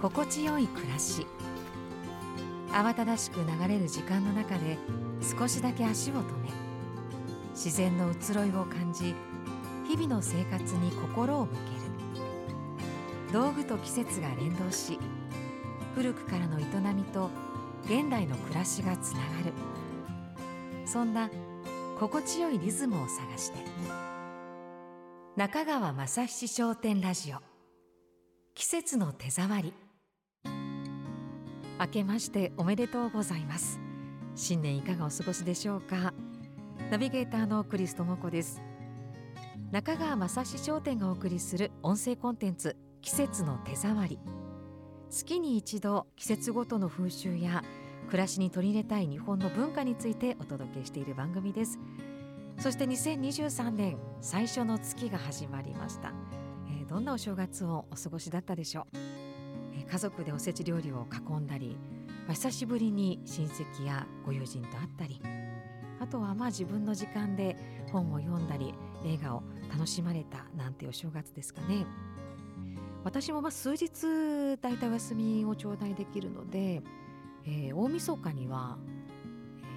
心地よい暮らし慌ただしく流れる時間の中で少しだけ足を止め自然の移ろいを感じ日々の生活に心を向ける。道具と季節が連動し古くからの営みと現代の暮らしがつながる。そんな心地よいリズムを探して。中川雅七商店ラジオ。季節の手触り。明けましておめでとうございます。新年いかがお過ごしでしょうか。ナビゲーターのクリストモコです。中川雅史商店がお送りする音声コンテンツ季節の手触り。月に一度季節ごとの風習や暮らしに取り入れたい日本の文化についてお届けしている番組です。そして2023年最初の月が始まりました、えー、どんなお正月をお過ごしだったでしょう、家族でおせち料理を囲んだり、まあ、久しぶりに親戚やご友人と会ったりあとはまあ自分の時間で本を読んだり映画を楽しまれたなんてお正月ですかね。私もまあ数日だいたいお休みを頂戴できるので、えー、大晦日には、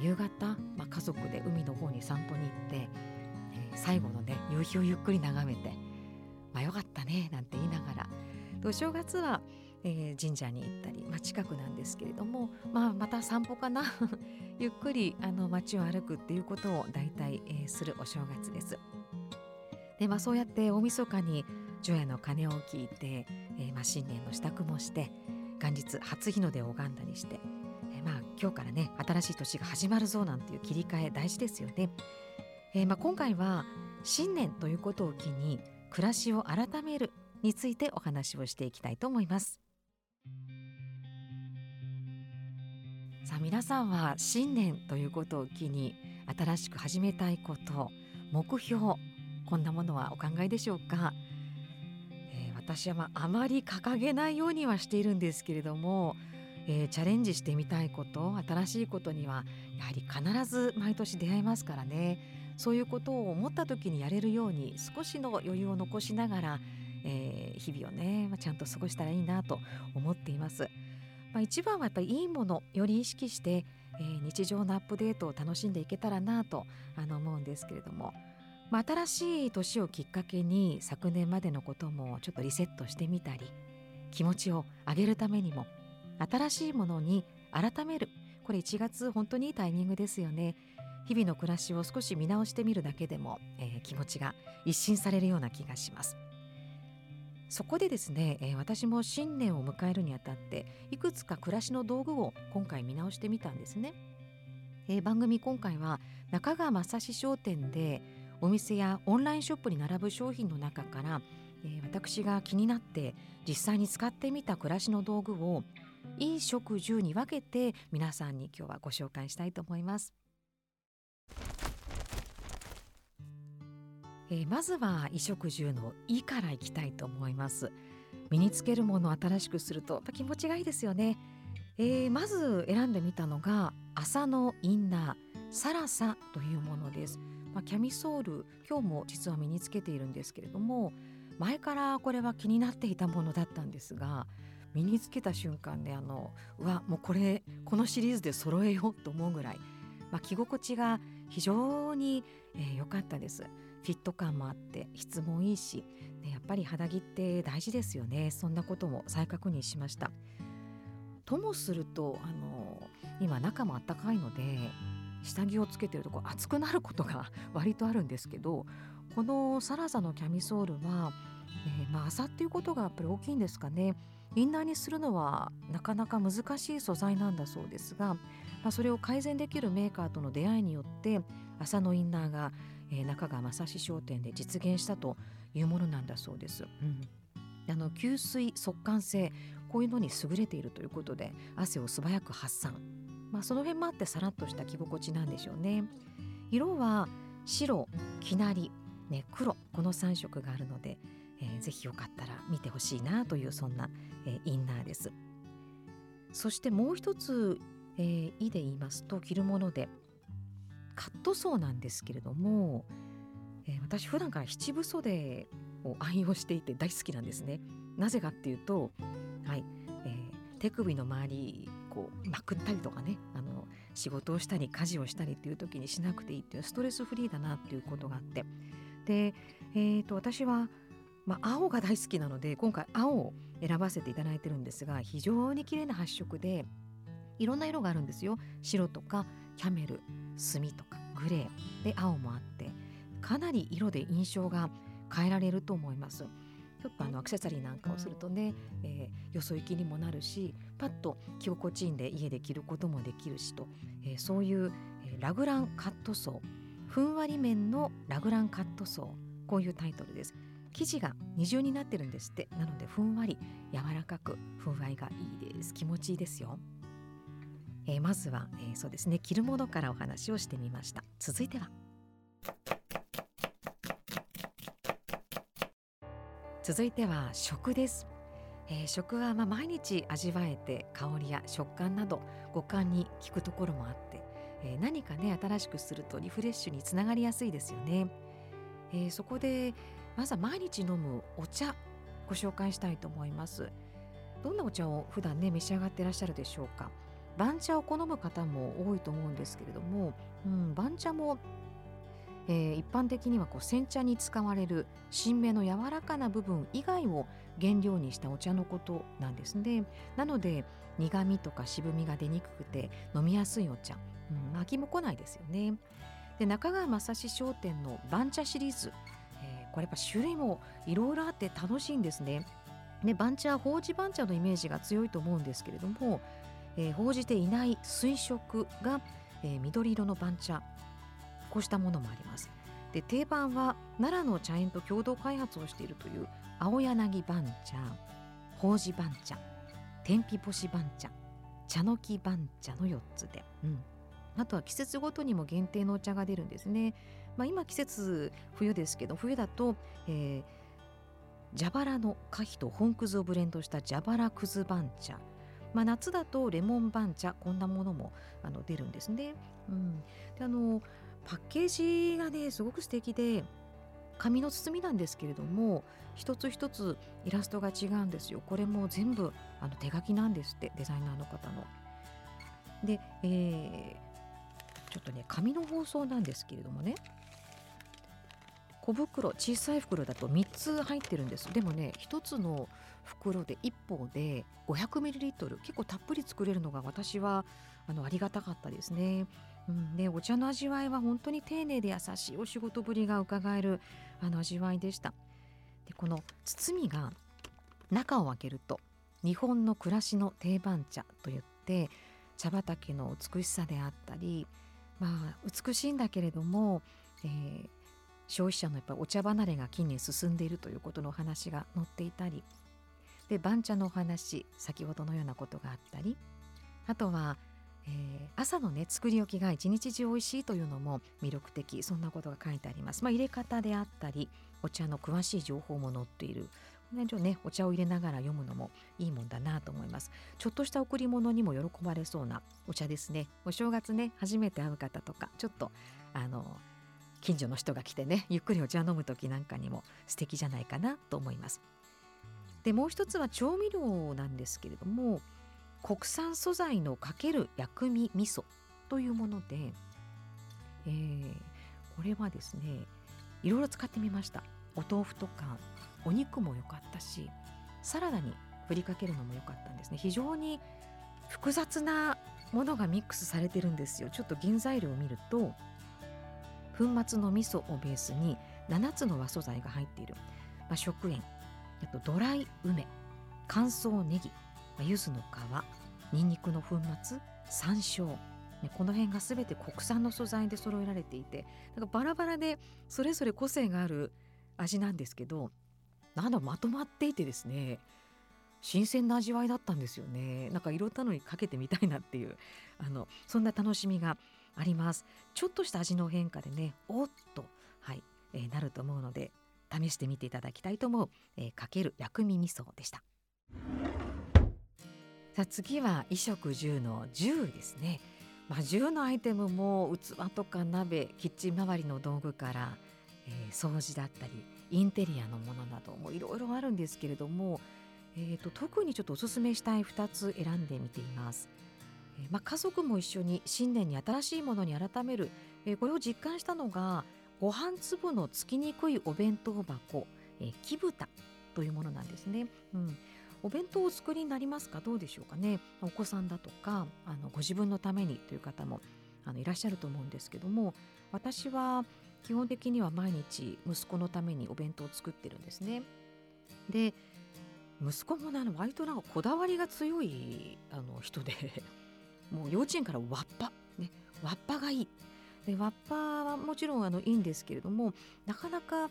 夕方、まあ、家族で海の方に散歩に行って、えー、最後のね夕日をゆっくり眺めて「まあ、よかったね」なんて言いながら。お正月は、えー、神社に行ったり、まあ、近くなんですけれども、まあ、また散歩かな ゆっくりあの街を歩くっていうことを大体、えー、するお正月です。でまあ、そうやって大晦日に除夜の鐘を聞いて、えーまあ、新年の支度もして元日初日の出を拝んだりして、え、まあ今日からね新しい年が始まるぞなんていう切り替え大事ですよね。えまあ、今回は新年ということを機に暮らしを改めるについてお話をしていきたいと思います。さあ皆さんは新年ということを機に新しく始めたいこと目標こんなものはお考えでしょうか、えー、私は、まあ、まり掲げないようにはしているんですけれども、えー、チャレンジしてみたいこと新しいことにはやはり必ず毎年出会いますからねそういうことを思った時にやれるように少しの余裕を残しながら、えー、日々をね、まあ、ちゃんと過ごしたらいいなと思っています。まあ、一番はやっぱりいいものより意識して、えー、日常のアップデートを楽しんでいけたらなとあの思うんですけれども。まあ、新しい年をきっかけに昨年までのこともちょっとリセットしてみたり気持ちを上げるためにも新しいものに改める。これ1月本当にいいタイミングですよね。日々の暮らしを少し見直してみるだけでも、えー、気持ちが一新されるような気がします。そこでですね、えー、私も新年を迎えるにあたっていくつか暮らしの道具を今回見直してみたんですね、えー、番組今回は中川正史商店でお店やオンラインショップに並ぶ商品の中から、えー、私が気になって実際に使ってみた暮らしの道具をいい食住に分けて皆さんに今日はご紹介したいと思います。えー、まずは衣食住の「い」からいきたいと思います。身につけるものを新しくすると気持ちがいいですよね、えー、まず選んでみたのが麻のインナーサラサというものです。まあ、キャミソール今日も実は身につけているんですけれども前からこれは気になっていたものだったんですが身につけた瞬間ねあのうわもうこれこのシリーズで揃えようと思うぐらい、まあ、着心地が非常に良、えー、かったです。フィット感もあって質もいいし、ね、やっぱり肌着って大事ですよねそんなことも再確認しました。ともするとあの今中もあったかいので下着をつけてるとこ熱くなることが 割とあるんですけどこのサラサのキャミソールは、えー、まあ麻っていうことがやっぱり大きいんですかねインナーにするのはなかなか難しい素材なんだそうですが、まあ、それを改善できるメーカーとの出会いによって麻のインナーが、えー、中川正史商店で実現したというものなんだそうです。うん。あの吸水速乾性こういうのに優れているということで汗を素早く発散。まあ、その辺もあってさらっとした着心地なんでしょうね。色は白きなり、ね、黒この3色があるので、えー、ぜひよかったら見てほしいなというそんな、えー、インナーです。そしてもう一つ、えー、「い」で言いますと着るものでカットソーなんですけれども、えー、私普段から七分袖を愛用していて大好きなんですね。なぜかっていうとはい、え手首の周りこうまくったりとかねあの仕事をしたり家事をしたりっていう時にしなくていいっていうストレスフリーだなっていうことがあって。で、えーと、私は、まあ、青が大好きなので今回青を選ばせていただいてるんですが非常に綺麗な発色でいろんな色があるんですよ。白とかキャメル。墨とかグレーで青もあってかなり色で印象が変えられると思います。ちょっとあのアクセサリーなんかをするとね、えー、よそ行きにもなるしパッと着心地いいんで家で着ることもできるしと、えー、そういう、えー、ラグランカットソーふんわり面のラグランカットソーこういうタイトルです。生地が二重になってるんですって。なのでふんわり柔らかくふんわりがいいです。気持ちいいですよえー、まずは、えー、そうですね着るものからお話をしてみました。続いては。続いては食です、えー、食はまあ毎日味わえて香りや食感など五感に効くところもあって、えー、何かね新しくするとリフレッシュにつながりやすいですよね、えー、そこでまずは毎日飲むお茶ご紹介したいと思います。どんなお茶を普段ね召し上がっていらっしゃるでしょうか？番茶を好む方も多いと思うんですけれども、うん、番茶もえー、一般的にはこう煎茶に使われる新芽の柔らかな部分以外を原料にしたお茶のことなんですね。なので苦味とか渋みが出にくくて飲みやすいお茶、うん、飽きも来ないですよね。で中川正史商店の番茶シリーズ、えー、これやっぱ種類もいろいろあって楽しいんですね。で番茶はほうじ番茶のイメージが強いと思うんですけれども、えー、報じていない水色が、えー、緑色の番茶こうしたものもあります。で定番は奈良の茶園と共同開発をしているという青柳番茶法事番茶天日干し番茶茶の木番茶の4つで、うん、あとは季節ごとにも限定のお茶が出るんですね。まあ、今季節冬ですけど冬だと、えー、蛇腹の花皮と本くずをブレンドした蛇腹くず番茶まあ、夏だとレモン番茶こんなものもあの出るんですね。うん、であのパッケージがねすごく素敵で紙の包みなんですけれども一つ一つイラストが違うんですよこれも全部あの手書きなんですってデザイナーの方の。で、えー、ちょっとね紙の包装なんですけれどもね小袋小さい袋だと3つ入ってるんですでもね1つの袋で1本で 500ml 結構たっぷり作れるのが私はあのありがたかったですね。うん、でお茶の味わいは本当に丁寧で優しいお仕事ぶりが伺えるあの味わいでした。でこの包みが中を開けると日本の暮らしの定番茶といって茶畑の美しさであったりまあ美しいんだけれども、えー、消費者のやっぱお茶離れが近年進んでいるということのお話が載っていたりで番茶のお話先ほどのようなことがあったりあとは、えー、朝のね作り置きが一日中美味しいというのも魅力的そんなことが書いてあります。まあ、入れ方であったりお茶の詳しい情報も載っている。同じねお茶を入れながら読むのもいいもんだなと思います。ちょっとした贈り物にも喜ばれそうなお茶ですね。お正月ね初めて会う方とかちょっとあの近所の人が来てねゆっくりお茶飲む時なんかにも素敵じゃないかなと思います。でもう一つは調味料なんですけれども国産素材のかける薬味味噌というもので、えー、これはですねいろいろ使ってみました。お豆腐とかお肉も良かったしサラダに振りかけるのも良かったんですね。非常に複雑なものがミックスされてるんですよ。ちょっと原材料を見ると粉末の味噌をベースに7つの和素材が入っている、まあ、食塩。あとドライ梅。乾燥ネギ、まあ、柚子の皮。にんにくの粉末。山椒。ね、この辺が全て国産の素材で揃えられていてなんかバラバラでそれぞれ個性がある味なんですけどなんだまとまっていてですね新鮮な味わいだったんですよね。なんかいろんなのにかけてみたいなっていうあのそんな楽しみがあります。ちょっとした味の変化でねおっとはい、えー、なると思うので試してみていただきたいと思う、えー、かける薬味味噌でした。さあ次は衣食住の10ですね。まあ、10のアイテムも器とか鍋キッチン周りの道具から、えー、掃除だったりインテリアのものなどもいろいろあるんですけれども、えーと、特にちょっとおすすめしたい2つ選んでみています。え、まあ、家族も一緒に新年に新しいものに改める、え、これを実感したのがご飯粒のつきにくいお弁当箱、えー、木蓋というものなんですね。うんお弁当をお作りになりますか？どうでしょうかね？お子さんだとかあのご自分のためにという方もあのいらっしゃると思うんですけども私は基本的には毎日息子のためにお弁当を作ってるんですね。で息子もね割となんかこだわりが強いあの人で もう幼稚園からわっぱ、ね、わっぱがいい。でわっぱはもちろんあのいいんですけれどもなかなか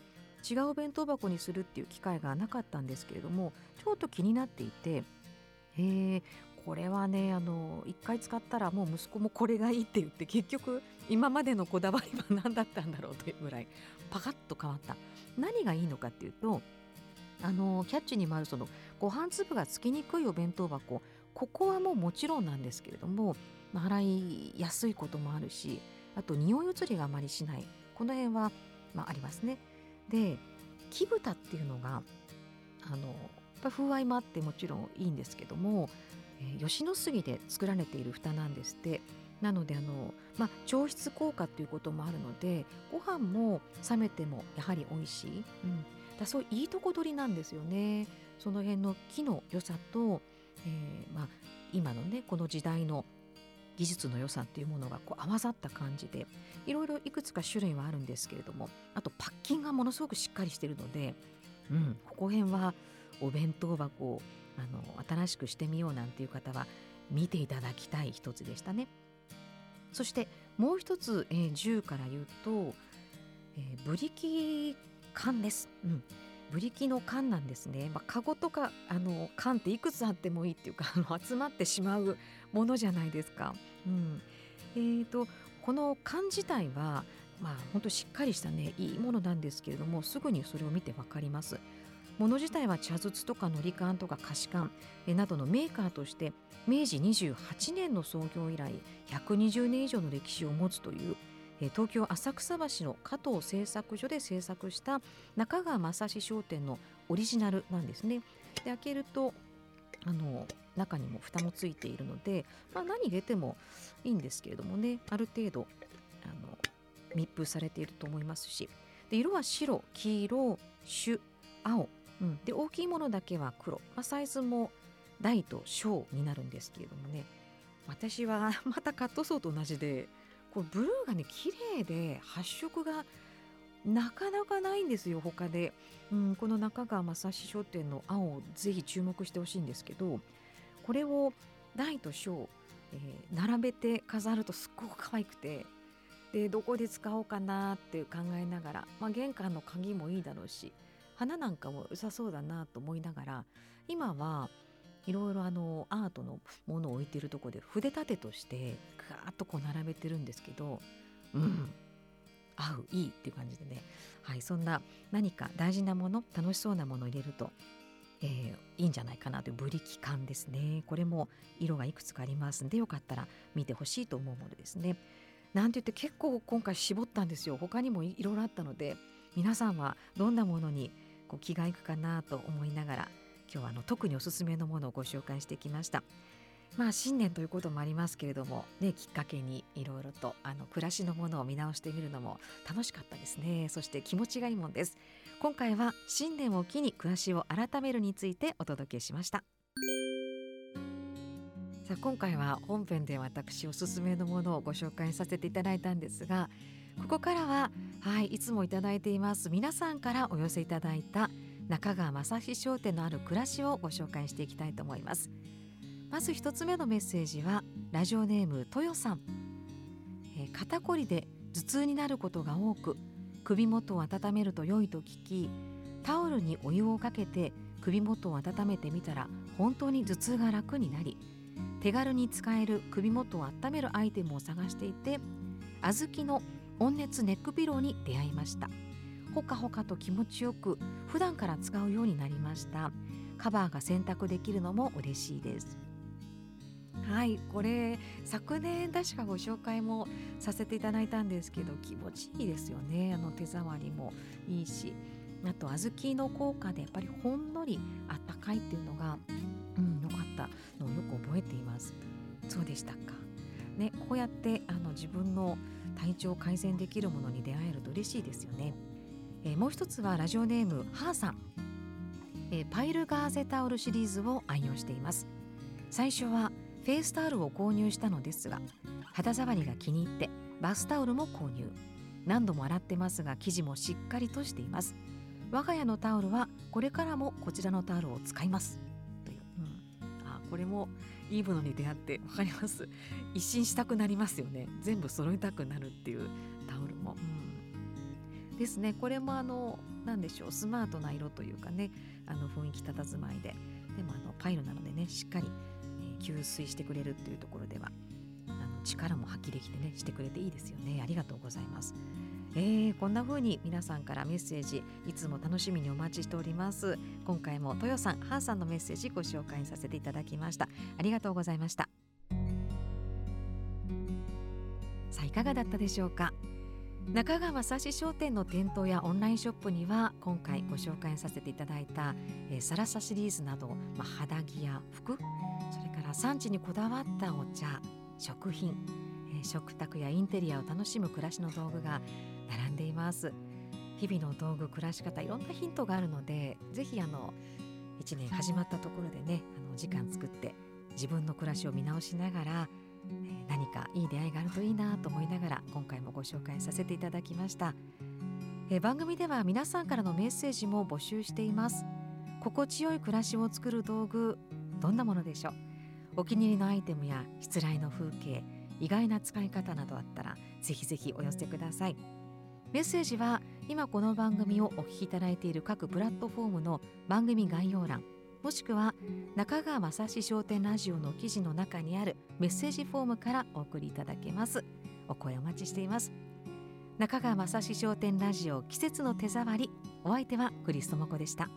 違う弁当箱にするっていう機会がなかったんですけれどもちょっと気になっていてへえこれはねあの1回使ったらもう息子もこれがいいって言って結局今までのこだわりは何だったんだろうというぐらいパカッと変わった。何がいいのかっていうとあのキャッチにもあるそのご飯粒がつきにくいお弁当箱。ここはもうもちろんなんですけれども洗いやすいこともあるしあと匂い移りがあまりしない。この辺は、まあ、ありますね。で木蓋っていうのがあの風合いもあってもちろんいいんですけども、えー、吉野杉で作られている蓋なんですって。なのであの、まあ、調湿効果ということもあるのでご飯も冷めてもやはり美味しい、うん、だそういいとこ取りなんですよね。その辺の木の良さと、えーまあ、今のねこの時代の技術の良さっていうものがこう合わさった感じでいろいろいくつか種類はあるんですけれどもあとパッキンがものすごくしっかりしてるので、うん、ここ辺はお弁当箱をあの新しくしてみようなんていう方は見ていただきたい一つでしたね。そしてもう一つ、えー、10から言うと、えー、ブリキ缶です。うんブリキの缶なんですね、まあ、カゴとかあの缶っていくつあってもいいっていうか あの集まってしまうものじゃないですか。うん、えーと、この缶自体はまあ本当しっかりしたねいいものなんですけれどもすぐにそれを見て分かります。もの自体は茶筒とかのり缶とか菓子缶などのメーカーとして明治28年の創業以来120年以上の歴史を持つという東京浅草橋の加藤製作所で製作した中川正史商店のオリジナルなんですね。で開けるとあの中にも蓋もついているので、まあ、何入れてもいいんですけれどもねある程度あの密封されていると思いますし。で色は白黄色朱青。うん、で大きいものだけは黒、まあ、サイズも大と小になるんですけれどもね。私は またカットソーと同じでこれブルーがね綺麗で発色がなかなかないんですよ他で、うん、この中川正史商店の青をぜひ注目してほしいんですけどこれを大と小、えー、並べて飾るとすっごく可愛くてでどこで使おうかなって考えながら、まあ、玄関の鍵もいいだろうし花なんかも良さそうだなと思いながら今はいろいろあのアートのものを置いてるとこで筆立てとしてガーッとこう並べてるんですけどうん合ういいっていう感じでね。はいそんな何か大事なもの楽しそうなものを入れると、えー、いいんじゃないかなというブリキ感ですね。これも色がいくつかありますんでよかったら見てほしいと思うものですね。なんて言って結構今回絞ったんですよ。他にもいろいろあったので皆さんはどんなものにこう気がいくかなと思いながら今日はあの特におすすめのものをご紹介してきました。まあ新年ということもありますけれどもねきっかけにいろいろとあの暮らしのものを見直してみるのも楽しかったですね。そして気持ちがいいもんです。今回は新年を機に暮らしを改めるについてお届けしました。さあ今回は本編で私おすすめのものをご紹介させていただいたんですがここからははいいつもいただいています皆さんからお寄せいただいた中川正史商店のある暮らしをご紹介していきたいと思います。まず一つ目のメッセージはラジオネーム豊さん、えー、肩こりで頭痛になることが多く首元を温めると良いと聞きタオルにお湯をかけて首元を温めてみたら本当に頭痛が楽になり手軽に使える首元を温めるアイテムを探していて小豆の温熱ネックピローに出会いました。ほかほかと気持ちよく普段から使うようになりました。カバーが選択できるのも嬉しいです。はいこれ昨年確かご紹介もさせていただいたんですけど気持ちいいですよね。あの手触りもいいしあと小豆の効果でやっぱりほんのりあったかいっていうのがうん良かったのをよく覚えています。そうでしたか。ねこうやってあの自分の体調を改善できるものに出会えると嬉しいですよね、えー、もう一つはラジオネームハーさん、えー、パイルガーゼタオルシリーズを愛用しています。最初はフェイスタオルを購入したのですが肌触りが気に入ってバスタオルも購入。何度も洗ってますが生地もしっかりとしています。我が家のタオルはこれからもこちらのタオルを使います。という、うん、あこれもいいものに出会って分かります。一新したくなりますよね。全部揃えたくなるっていう、ですね。これもあの何でしょうスマートな色というかねあの雰囲気佇まいで。でもあのパイルなのでねしっかり、えー、吸水してくれるっていうところではあの力も発揮できてねしてくれていいですよね。ありがとうございます。えー、こんな風に皆さんからメッセージいつも楽しみにお待ちしております。今回も豊さんハーさんのメッセージご紹介させていただきました。ありがとうございました。さあいかがだったでしょうか？中川正史商店の店頭やオンラインショップには今回ご紹介させていただいた、えー、サラサシリーズなど、まあ、肌着や服それから産地にこだわったお茶食品、えー、食卓やインテリアを楽しむ暮らしの道具が並んでいます。日々の道具暮らし方いろんなヒントがあるのでぜひあの1年始まったところでねあの時間作って自分の暮らしを見直しながら、何かいい出会いがあるといいなと思いながら今回もご紹介させていただきました、え、番組では皆さんからのメッセージも募集しています。心地よい暮らしを作る道具どんなものでしょう？お気に入りのアイテムやしつらいの風景意外な使い方などあったらぜひぜひお寄せください。メッセージは今この番組をお聞きいただいている各プラットフォームの番組概要欄もしくは中川雅史商店ラジオの記事の中にあるメッセージフォームからお送りいただけます。お声お待ちしています。中川雅史商店ラジオ季節の手触り。お相手はクリストモコでした。